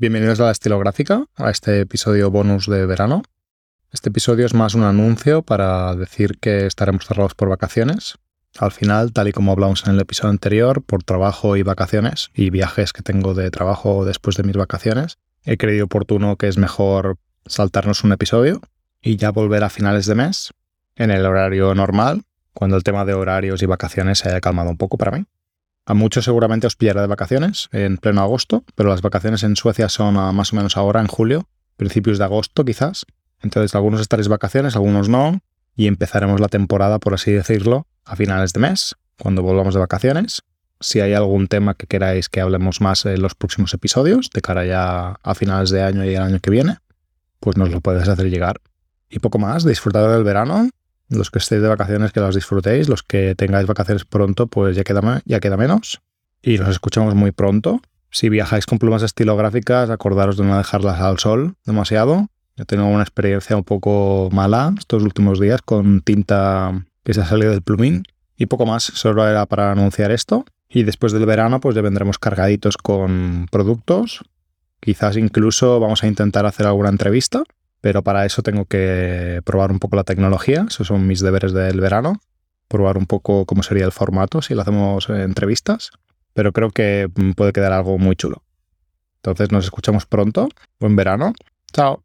Bienvenidos a la estilográfica, a este episodio bonus de verano. Este episodio es más un anuncio para decir que estaremos cerrados por vacaciones. Al final, tal y como hablamos en el episodio anterior, por trabajo y vacaciones y viajes que tengo de trabajo después de mis vacaciones, he creído oportuno que es mejor saltarnos un episodio y ya volver a finales de mes, en el horario normal, cuando el tema de horarios y vacaciones se haya calmado un poco para mí. A muchos seguramente os pillará de vacaciones en pleno agosto, pero las vacaciones en Suecia son más o menos ahora, en julio, principios de agosto quizás. Entonces algunos estaréis vacaciones, algunos no, y empezaremos la temporada, por así decirlo, a finales de mes, cuando volvamos de vacaciones. Si hay algún tema que queráis que hablemos más en los próximos episodios, de cara ya a finales de año y el año que viene, pues nos lo puedes hacer llegar. Y poco más, disfrutad del verano, los que estéis de vacaciones que las disfrutéis, los que tengáis vacaciones pronto, pues ya queda, ya queda menos. Y nos escuchamos muy pronto. Si viajáis con plumas estilográficas, acordaros de no dejarlas al sol demasiado. Yo tengo una experiencia un poco mala estos últimos días con tinta que se ha salido del plumín. Y poco más, solo era para anunciar esto. Y después del verano, pues ya vendremos cargaditos con productos. Quizás incluso vamos a intentar hacer alguna entrevista pero para eso tengo que probar un poco la tecnología, esos son mis deberes del verano, probar un poco cómo sería el formato si lo hacemos entrevistas, pero creo que puede quedar algo muy chulo. Entonces nos escuchamos pronto, buen verano, chao.